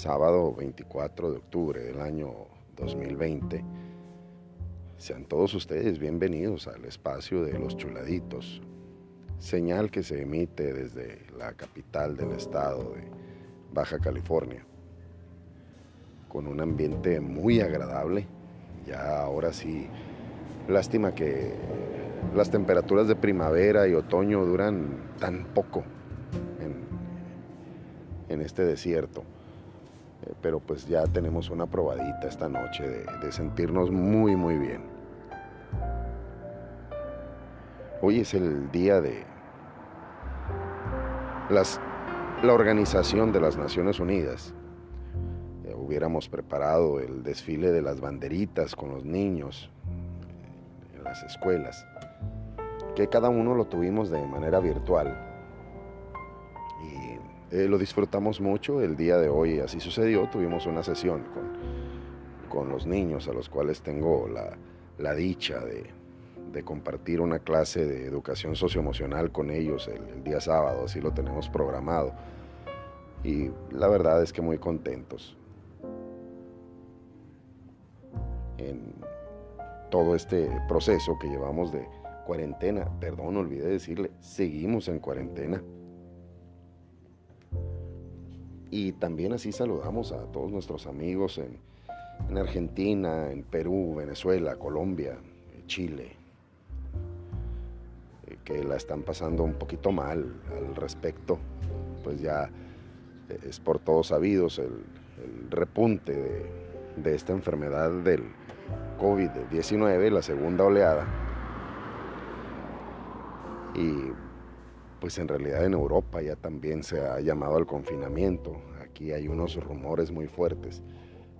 sábado 24 de octubre del año 2020. Sean todos ustedes bienvenidos al espacio de los chuladitos, señal que se emite desde la capital del estado de Baja California, con un ambiente muy agradable. Ya ahora sí, lástima que las temperaturas de primavera y otoño duran tan poco en, en este desierto. Eh, pero pues ya tenemos una probadita esta noche de, sentirnos muy muy bien. Hoy es el día de las, la Organización de las Naciones Unidas. Eh, hubiéramos preparado el desfile de las banderitas con los niños eh, en las escuelas, que cada uno lo tuvimos de manera virtual eh, lo disfrutamos mucho el día de hoy, así sucedió, tuvimos una sesión con, con los niños a los cuales tengo la, dicha de, compartir una clase de educación socioemocional con ellos el, día sábado, así lo tenemos programado. Y la verdad es que muy contentos en todo este proceso que llevamos de cuarentena. Perdón, olvidé decirle, seguimos en cuarentena. Y también así saludamos a todos nuestros amigos en, Argentina, en Perú, Venezuela, Colombia, Chile, eh, que la están pasando un poquito mal al respecto. Pues ya eh, es por todos sabidos el, repunte de, de esta enfermedad del COVID-19, la segunda oleada. Y pues en realidad en Europa ya también se ha llamado al confinamiento. Aquí hay unos rumores muy fuertes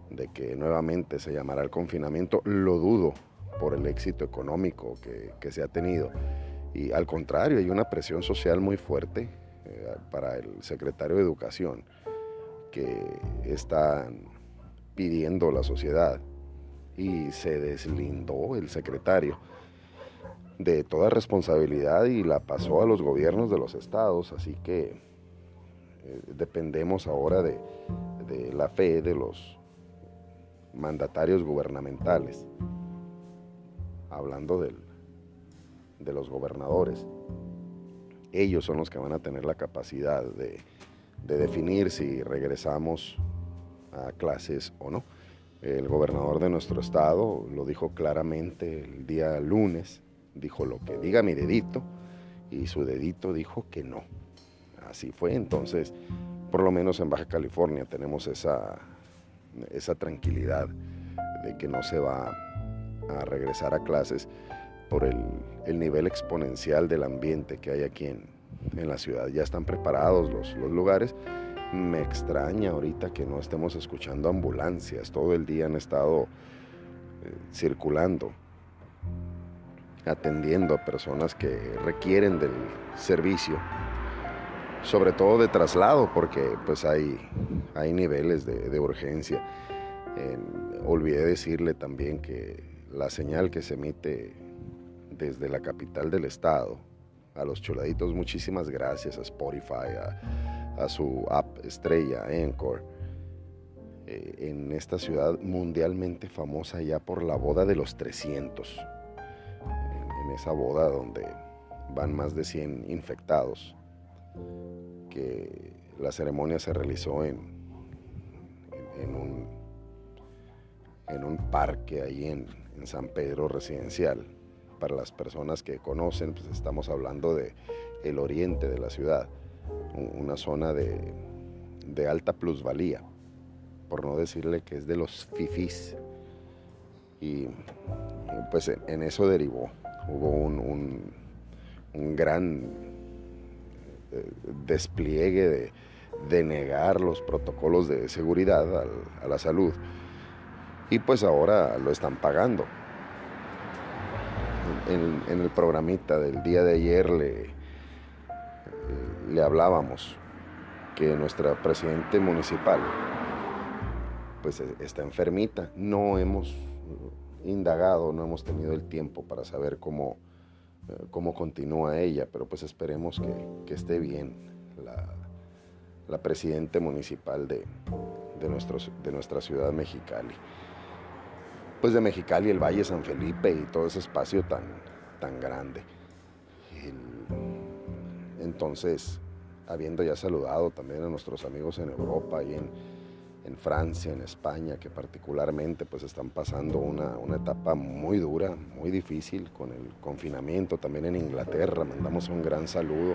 de que nuevamente se llamará al confinamiento. Lo dudo por el éxito económico que, se ha tenido. Y al contrario, hay una presión social muy fuerte eh, para el secretario de Educación que está pidiendo la sociedad y se deslindó el secretario de toda responsabilidad y la pasó a los gobiernos de los estados, así que eh, dependemos ahora de, la fe de los mandatarios gubernamentales, hablando de los gobernadores. Ellos son los que van a tener la capacidad de definir si regresamos a clases o no. El gobernador de nuestro estado lo dijo claramente el día lunes dijo lo que diga mi dedito y su dedito dijo que no. Así fue, entonces, por lo menos en Baja California tenemos esa, esa tranquilidad de que no se va a regresar a clases por el, nivel exponencial del ambiente que hay aquí en, la ciudad. Ya están preparados los, los lugares. Me extraña ahorita que no estemos escuchando ambulancias. Todo el día han estado eh, circulando atendiendo a personas que requieren del servicio, sobre todo de traslado, porque pues hay, hay niveles de, urgencia. olvidé decirle también que la señal que se emite desde la capital del estado, a los chuladitos, muchísimas gracias a Spotify, a, su app estrella, Anchor, eh, en esta ciudad mundialmente famosa ya por la boda de los 300 esa boda donde van más de 100 infectados, que la ceremonia se realizó en, en, un, en un parque ahí en, San Pedro Residencial. Para las personas que conocen, pues estamos hablando de el oriente de la ciudad, una zona de, de alta plusvalía, por no decirle que es de los fifís. Y pues en eso derivó hubo un, gran eh, despliegue de, negar los protocolos de seguridad a la salud y pues ahora lo están pagando. En, el programita del día de ayer le, le hablábamos que nuestra presidente municipal pues está enfermita. No hemos indagado, no hemos tenido el tiempo para saber cómo, eh, cómo continúa ella, pero pues esperemos que, esté bien la presidente municipal de, de nuestra ciudad Mexicali. Pues de Mexicali, el Valle San Felipe y todo ese espacio tan, tan grande. entonces, habiendo ya saludado también a nuestros amigos en Europa y en, en Francia, en España, que particularmente pues están pasando una, una, etapa muy dura, muy difícil con el confinamiento, también en Inglaterra, mandamos un gran saludo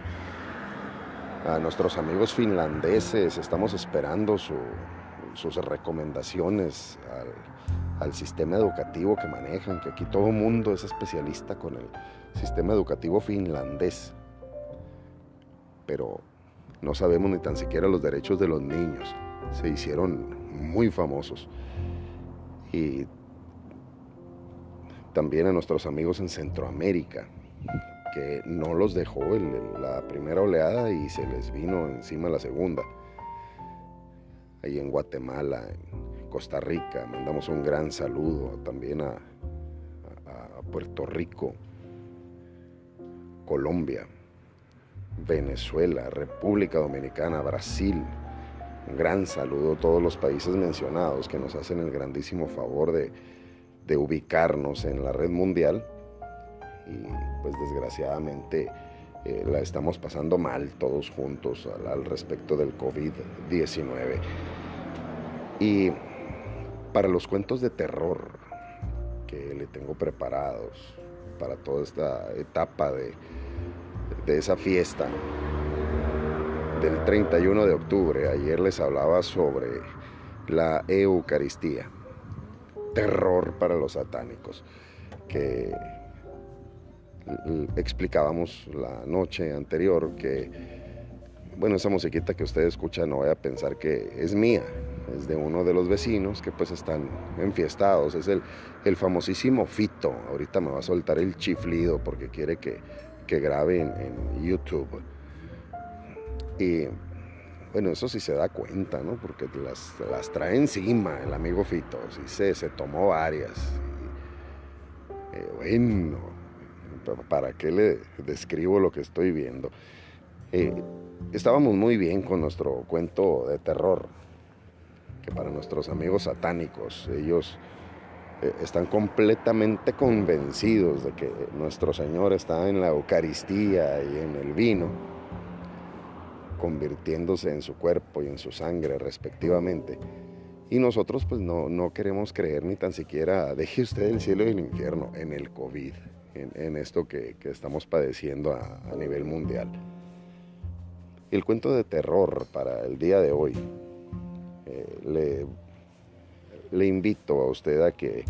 a nuestros amigos finlandeses, estamos esperando sus recomendaciones al, al, sistema educativo que manejan, que aquí todo mundo es especialista con el sistema educativo finlandés, pero no sabemos ni tan siquiera los derechos de los niños, se hicieron muy famosos. Y también a nuestros amigos en Centroamérica, que no los dejó la primera oleada y se les vino encima la segunda. Ahí en Guatemala, Costa Rica, mandamos un gran saludo también a Puerto Rico, Colombia, Venezuela, República Dominicana, Brasil. Un gran saludo a todos los países mencionados que nos hacen el grandísimo favor de, ubicarnos en la red mundial y pues desgraciadamente eh, la estamos pasando mal todos juntos al, respecto del COVID-19. Y para los cuentos de terror que le tengo preparados para toda esta etapa de, de esa fiesta del 31 de octubre, ayer les hablaba sobre la Eucaristía, terror para los satánicos, que explicábamos la noche anterior que, bueno, esa musiquita que usted escucha no vaya a pensar que es mía, es de uno de los vecinos que pues están enfiestados, es el, el famosísimo Fito, ahorita me va a soltar el chiflido porque quiere que, que grabe en, YouTube. Y bueno, eso sí se da cuenta, ¿no? Porque las, las trae encima el amigo Fito, sí se, se tomó varias. Eh, bueno, ¿para qué le describo lo que estoy viendo? Eh, estábamos muy bien con nuestro cuento de terror, que para nuestros amigos satánicos, ellos eh, están completamente convencidos de que nuestro Señor está en la Eucaristía y en el vino, convirtiéndose en su cuerpo y en su sangre respectivamente. Y nosotros pues no, no queremos creer ni tan siquiera, deje usted el cielo y el infierno, en el COVID en, esto que, estamos padeciendo a, nivel mundial. El cuento de terror para el día de hoy, eh, le, le, invito a usted a que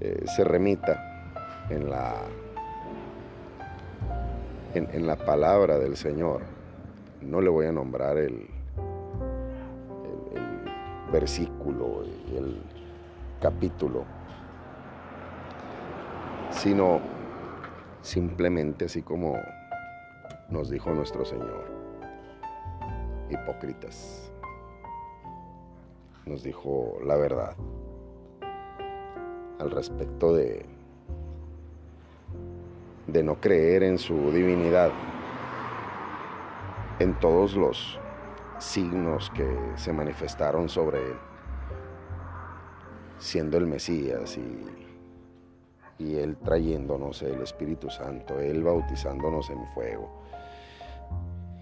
eh, se remita en la, en, la palabra del Señor. No le voy a nombrar el, el, el versículo, el capítulo, sino simplemente así como nos dijo nuestro Señor. Hipócritas. Nos dijo la verdad al respecto de de no creer en su divinidad, en todos los signos que se manifestaron sobre él, siendo el Mesías y Él trayéndonos el Espíritu Santo, Él bautizándonos en fuego.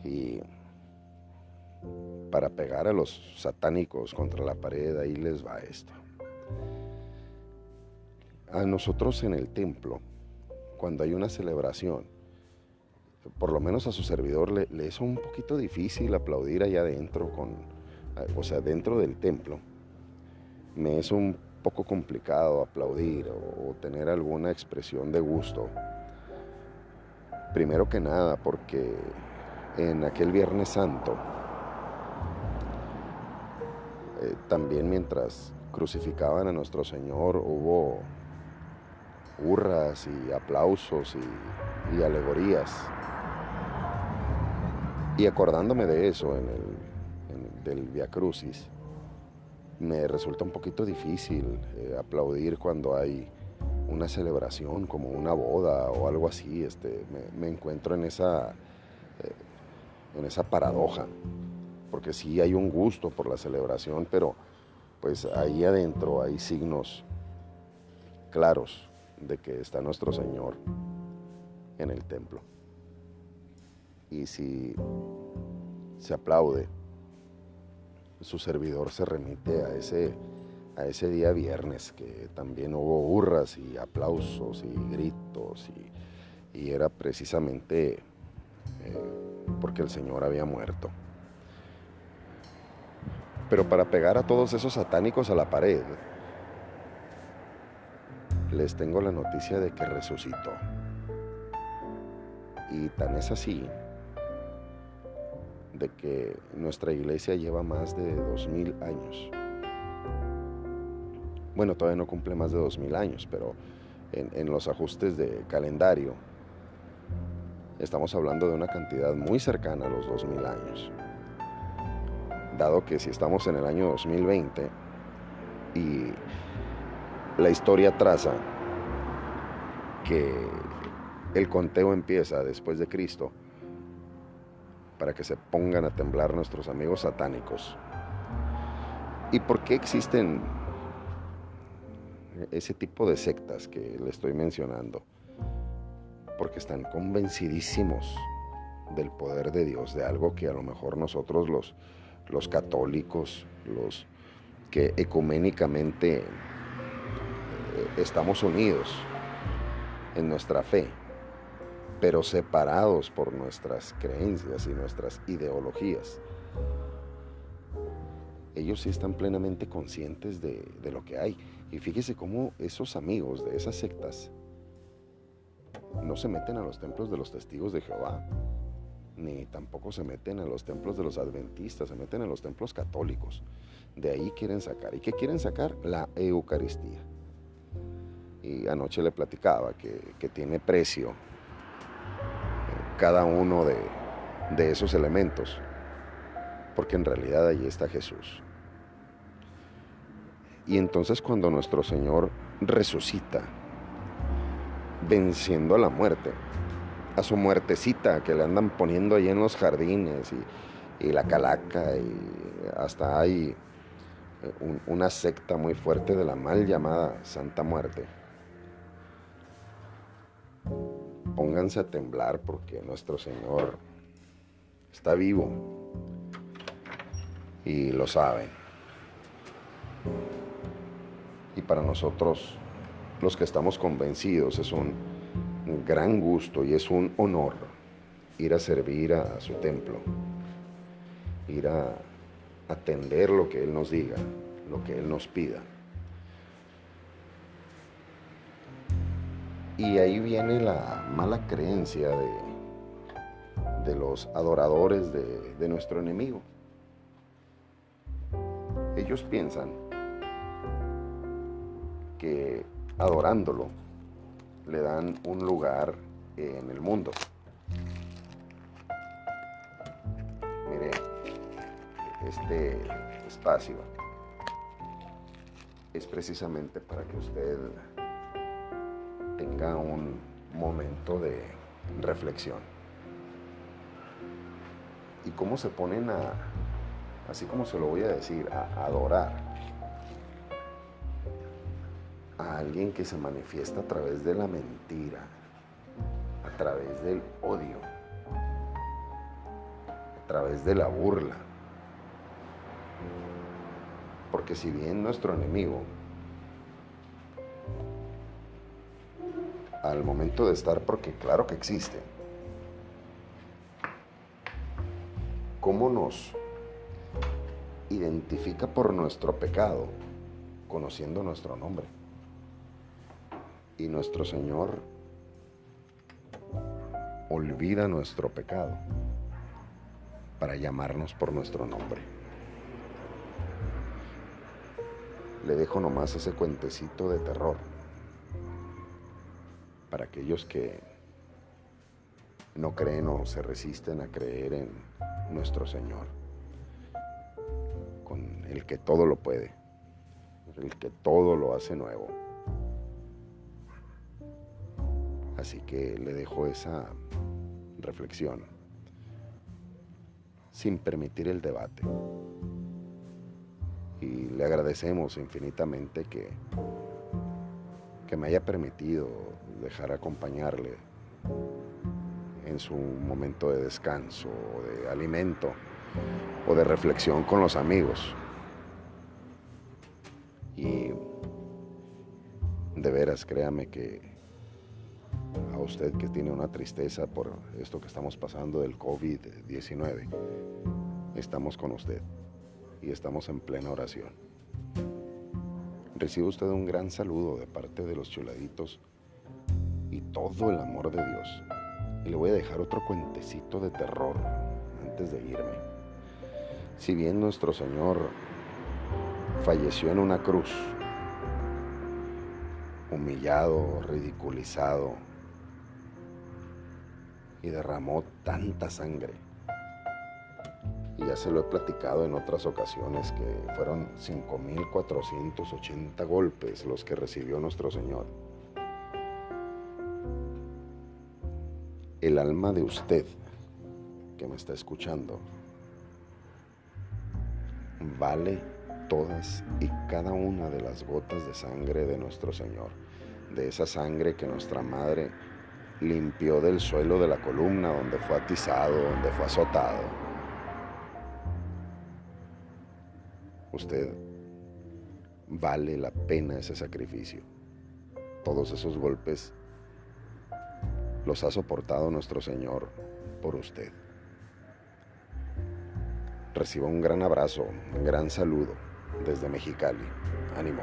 Y para pegar a los satánicos contra la pared, ahí les va esto. A nosotros en el templo, cuando hay una celebración, por lo menos a su servidor le, es un poquito difícil aplaudir allá adentro, con, o sea, dentro del templo. Me es un poco complicado aplaudir o, tener alguna expresión de gusto. Primero que nada porque en aquel Viernes Santo, eh, también mientras crucificaban a nuestro Señor hubo hurras y aplausos y, alegorías. Y acordándome de eso en el, del Via Crucis, me resulta un poquito difícil eh, aplaudir cuando hay una celebración como una boda o algo así. Este, me, encuentro en esa, eh, en esa paradoja. porque sí hay un gusto por la celebración, pero pues ahí adentro hay signos claros de que está nuestro Señor en el templo. Y si se aplaude, su servidor se remite a ese, a ese día viernes, que también hubo hurras y aplausos y gritos, y, era precisamente eh, porque el Señor había muerto. Pero para pegar a todos esos satánicos a la pared, les tengo la noticia de que resucitó. Y tan es así de que nuestra iglesia lleva más de dos mil años. Bueno, todavía no cumple más de dos mil años, pero en, los ajustes de calendario estamos hablando de una cantidad muy cercana a los dos mil años dado que si estamos en el año 2020 y la historia traza que el conteo empieza después de Cristo para que se pongan a temblar nuestros amigos satánicos. ¿Y por qué existen ese tipo de sectas que le estoy mencionando? Porque están convencidísimos del poder de Dios, de algo que a lo mejor nosotros los, los católicos, los que ecuménicamente eh, estamos unidos en nuestra fe, pero separados por nuestras creencias y nuestras ideologías. Ellos sí están plenamente conscientes de, lo que hay. Y fíjese cómo esos amigos de esas sectas no se meten a los templos de los testigos de Jehová ni tampoco se meten en los templos de los adventistas, se meten en los templos católicos. De ahí quieren sacar. ¿Y qué quieren sacar? La Eucaristía. Y anoche le platicaba que, tiene precio cada uno de, de esos elementos, porque en realidad allí está Jesús. Y entonces cuando nuestro Señor resucita, venciendo a la muerte, a su muertecita que le andan poniendo ahí en los jardines y, la calaca y hasta hay eh, una secta muy fuerte de la mal llamada Santa Muerte. Pónganse a temblar porque nuestro Señor está vivo y lo saben. Y para nosotros, los que estamos convencidos, es un gran gusto y es un honor ir a servir a, su templo, ir a atender lo que Él nos diga, lo que Él nos pida. Y ahí viene la mala creencia de, los adoradores de, de nuestro enemigo. Ellos piensan que adorándolo le dan un lugar en el mundo. Mire, este espacio es precisamente para que usted tenga un momento de reflexión. Y cómo se ponen a, así como se lo voy a decir, a adorar alguien que se manifiesta a través de la mentira, a través del odio, a través de la burla. Porque si bien nuestro enemigo, al momento de estar, porque claro que existe, ¿cómo nos identifica por nuestro pecado, conociendo nuestro nombre? y nuestro Señor olvida nuestro pecado para llamarnos por nuestro nombre. Le dejo nomás ese cuentecito de terror para aquellos que no creen o se resisten a creer en nuestro Señor, con el que todo lo puede, el que todo lo hace nuevo. Así que le dejo esa reflexión sin permitir el debate. Y le agradecemos infinitamente que, que me haya permitido dejar acompañarle en su momento de descanso, de alimento o de reflexión con los amigos. Y de veras, créame que a usted que tiene una tristeza por esto que estamos pasando del COVID-19, estamos con usted y estamos en plena oración. Recibe usted un gran saludo de parte de los chuladitos todo el amor de Dios. Y le voy a dejar otro cuentecito de terror antes de irme. Si bien nuestro Señor falleció en una cruz, humillado, ridiculizado, y derramó tanta sangre. Y ya se lo he platicado en otras ocasiones que fueron 5.480 golpes los que recibió nuestro Señor. El alma de usted que me está escuchando vale todas y cada una de las gotas de sangre de nuestro Señor, de esa sangre que nuestra madre limpió del suelo de la columna donde fue atizado, donde fue azotado. Usted vale la pena ese sacrificio. Todos esos golpes los ha soportado nuestro Señor por usted. Reciba un gran abrazo, un gran saludo desde Mexicali. Ánimo.